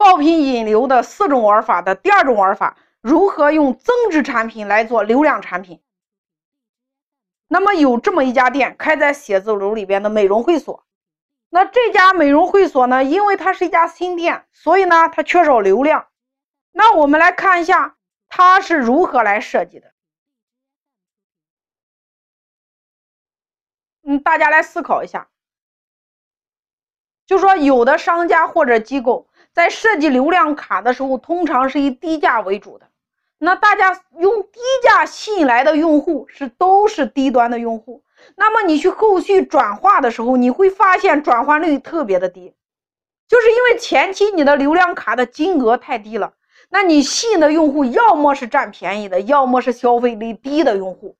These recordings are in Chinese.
爆品引流的四种玩法的第二种玩法，如何用增值产品来做流量产品？那么有这么一家店开在写字楼里边的美容会所，那这家美容会所呢，因为它是一家新店，所以呢它缺少流量。那我们来看一下它是如何来设计的。嗯，大家来思考一下，就说有的商家或者机构。在设计流量卡的时候，通常是以低价为主的。那大家用低价吸引来的用户是都是低端的用户。那么你去后续转化的时候，你会发现转换率特别的低，就是因为前期你的流量卡的金额太低了。那你吸引的用户要么是占便宜的，要么是消费力低的用户。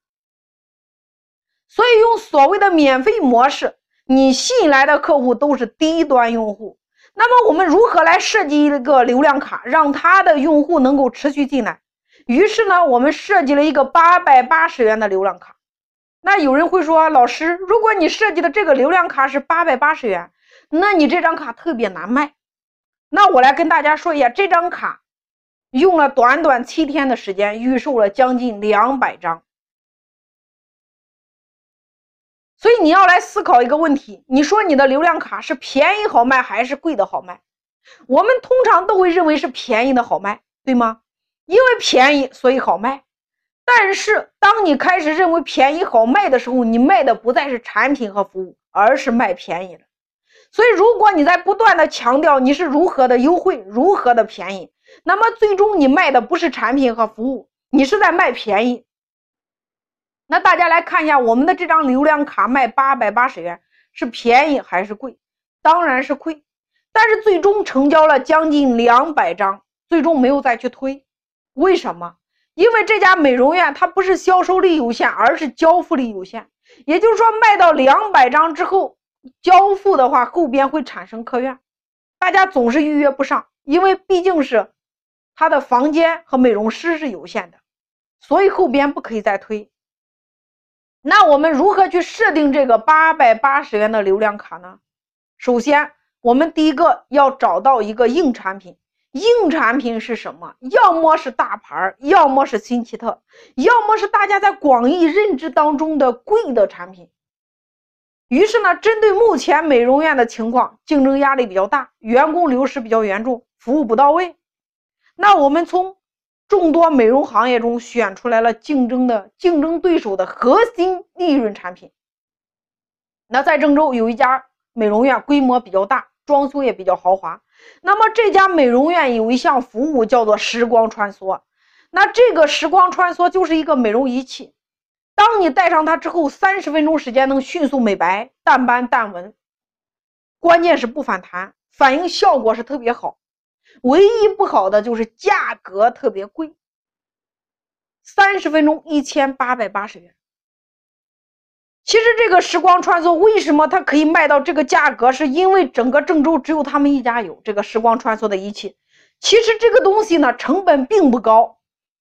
所以用所谓的免费模式，你吸引来的客户都是低端用户。那么我们如何来设计一个流量卡，让他的用户能够持续进来？于是呢，我们设计了一个八百八十元的流量卡。那有人会说，老师，如果你设计的这个流量卡是八百八十元，那你这张卡特别难卖。那我来跟大家说一下，这张卡用了短短七天的时间，预售了将近两百张。所以你要来思考一个问题：你说你的流量卡是便宜好卖还是贵的好卖？我们通常都会认为是便宜的好卖，对吗？因为便宜所以好卖。但是当你开始认为便宜好卖的时候，你卖的不再是产品和服务，而是卖便宜了。所以如果你在不断的强调你是如何的优惠、如何的便宜，那么最终你卖的不是产品和服务，你是在卖便宜。那大家来看一下，我们的这张流量卡卖八百八十元，是便宜还是贵？当然是贵。但是最终成交了将近两百张，最终没有再去推。为什么？因为这家美容院它不是销售力有限，而是交付力有限。也就是说，卖到两百张之后，交付的话后边会产生客源，大家总是预约不上，因为毕竟是他的房间和美容师是有限的，所以后边不可以再推。那我们如何去设定这个八百八十元的流量卡呢？首先，我们第一个要找到一个硬产品。硬产品是什么？要么是大牌，要么是新奇特，要么是大家在广义认知当中的贵的产品。于是呢，针对目前美容院的情况，竞争压力比较大，员工流失比较严重，服务不到位。那我们从众多美容行业中选出来了竞争的竞争对手的核心利润产品。那在郑州有一家美容院，规模比较大，装修也比较豪华。那么这家美容院有一项服务叫做时光穿梭。那这个时光穿梭就是一个美容仪器，当你戴上它之后，三十分钟时间能迅速美白、淡斑、淡纹，关键是不反弹，反应效果是特别好。唯一不好的就是价格特别贵，三十分钟一千八百八十元。其实这个时光穿梭为什么它可以卖到这个价格？是因为整个郑州只有他们一家有这个时光穿梭的仪器。其实这个东西呢成本并不高，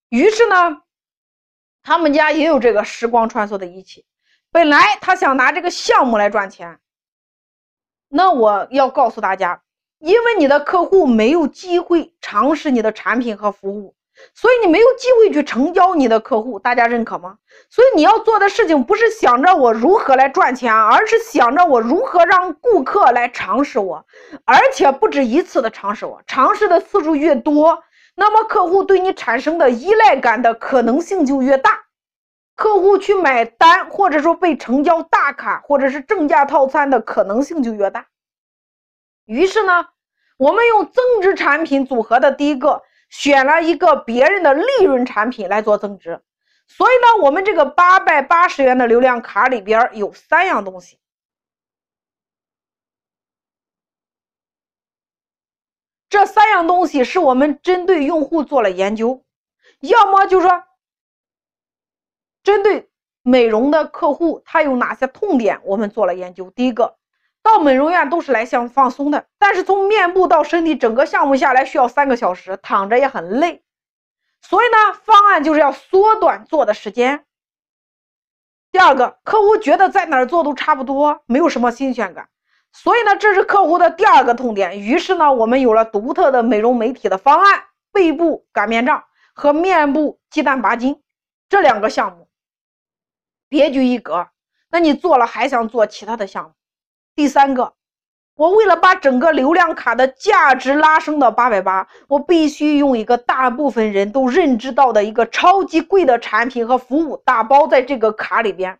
于是呢，他们家也有这个时光穿梭的仪器。本来他想拿这个项目来赚钱，那我要告诉大家。因为你的客户没有机会尝试你的产品和服务，所以你没有机会去成交你的客户，大家认可吗？所以你要做的事情不是想着我如何来赚钱，而是想着我如何让顾客来尝试我，而且不止一次的尝试我，尝试的次数越多，那么客户对你产生的依赖感的可能性就越大，客户去买单或者说被成交大卡或者是正价套餐的可能性就越大。于是呢，我们用增值产品组合的第一个选了一个别人的利润产品来做增值，所以呢，我们这个八百八十元的流量卡里边有三样东西，这三样东西是我们针对用户做了研究，要么就是说针对美容的客户他有哪些痛点，我们做了研究，第一个。到美容院都是来想放松的，但是从面部到身体整个项目下来需要三个小时，躺着也很累，所以呢，方案就是要缩短做的时间。第二个，客户觉得在哪儿做都差不多，没有什么新鲜感，所以呢，这是客户的第二个痛点。于是呢，我们有了独特的美容美体的方案：背部擀面杖和面部鸡蛋拔筋这两个项目，别具一格。那你做了还想做其他的项目？第三个，我为了把整个流量卡的价值拉升到八百八，我必须用一个大部分人都认知到的一个超级贵的产品和服务打包在这个卡里边，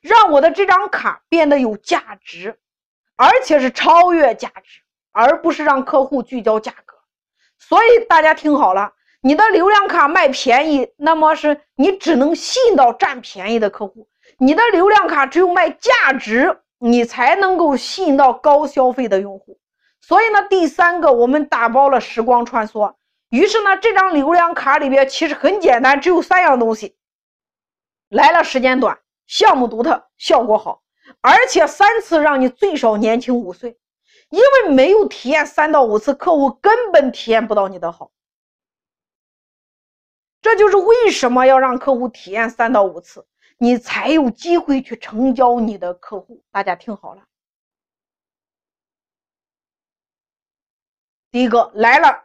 让我的这张卡变得有价值。而且是超越价值，而不是让客户聚焦价格。所以大家听好了，你的流量卡卖便宜，那么是你只能吸引到占便宜的客户；你的流量卡只有卖价值，你才能够吸引到高消费的用户。所以呢，第三个我们打包了时光穿梭。于是呢，这张流量卡里边其实很简单，只有三样东西：来了时间短，项目独特，效果好。而且三次让你最少年轻五岁，因为没有体验三到五次，客户根本体验不到你的好。这就是为什么要让客户体验三到五次，你才有机会去成交你的客户。大家听好了，第一个来了，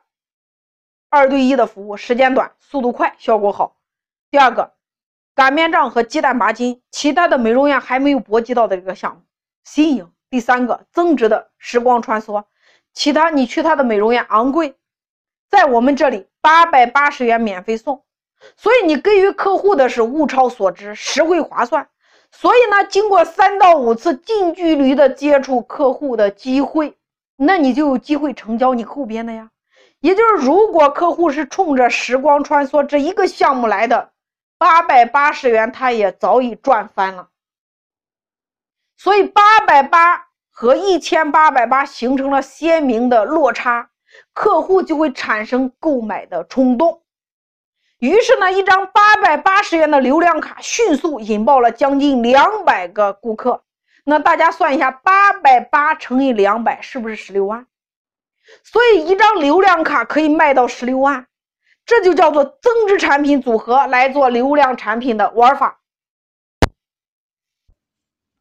二对一的服务，时间短，速度快，效果好。第二个。擀面杖和鸡蛋拔筋，其他的美容院还没有搏击到的这个项目，新颖。第三个增值的时光穿梭，其他你去他的美容院昂贵，在我们这里八百八十元免费送，所以你给予客户的是物超所值，实惠划算。所以呢，经过三到五次近距离的接触客户的机会，那你就有机会成交你后边的呀。也就是，如果客户是冲着时光穿梭这一个项目来的。八百八十元，他也早已赚翻了。所以八百八和一千八百八形成了鲜明的落差，客户就会产生购买的冲动。于是呢，一张八百八十元的流量卡迅速引爆了将近两百个顾客。那大家算一下，八百八乘以两百是不是十六万？所以一张流量卡可以卖到十六万。这就叫做增值产品组合来做流量产品的玩法。